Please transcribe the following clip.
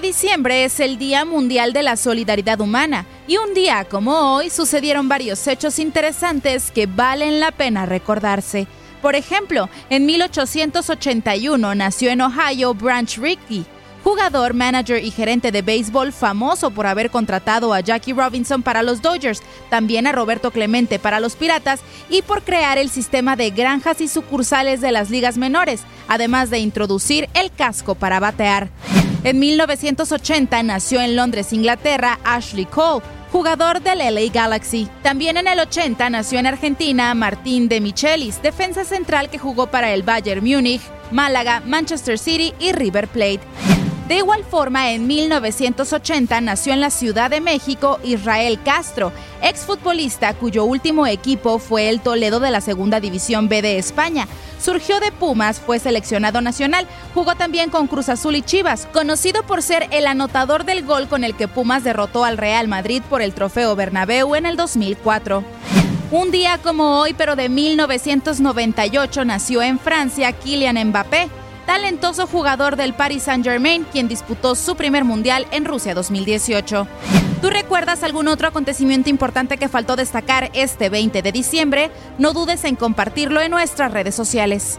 Diciembre es el Día Mundial de la Solidaridad Humana y un día como hoy sucedieron varios hechos interesantes que valen la pena recordarse. Por ejemplo, en 1881 nació en Ohio Branch Rickey, jugador, manager y gerente de béisbol famoso por haber contratado a Jackie Robinson para los Dodgers, también a Roberto Clemente para los Piratas y por crear el sistema de granjas y sucursales de las ligas menores, además de introducir el casco para batear. En 1980 nació en Londres, Inglaterra, Ashley Cole, jugador del LA Galaxy. También en el 80 nació en Argentina Martín de Michelis, defensa central que jugó para el Bayern Múnich, Málaga, Manchester City y River Plate. De igual forma, en 1980 nació en la Ciudad de México Israel Castro, exfutbolista cuyo último equipo fue el Toledo de la Segunda División B de España. Surgió de Pumas, fue seleccionado nacional, jugó también con Cruz Azul y Chivas, conocido por ser el anotador del gol con el que Pumas derrotó al Real Madrid por el Trofeo Bernabéu en el 2004. Un día como hoy, pero de 1998, nació en Francia Kylian Mbappé, talentoso jugador del Paris Saint-Germain, quien disputó su primer mundial en Rusia 2018. ¿Tú recuerdas algún otro acontecimiento importante que faltó destacar este 20 de diciembre? No dudes en compartirlo en nuestras redes sociales.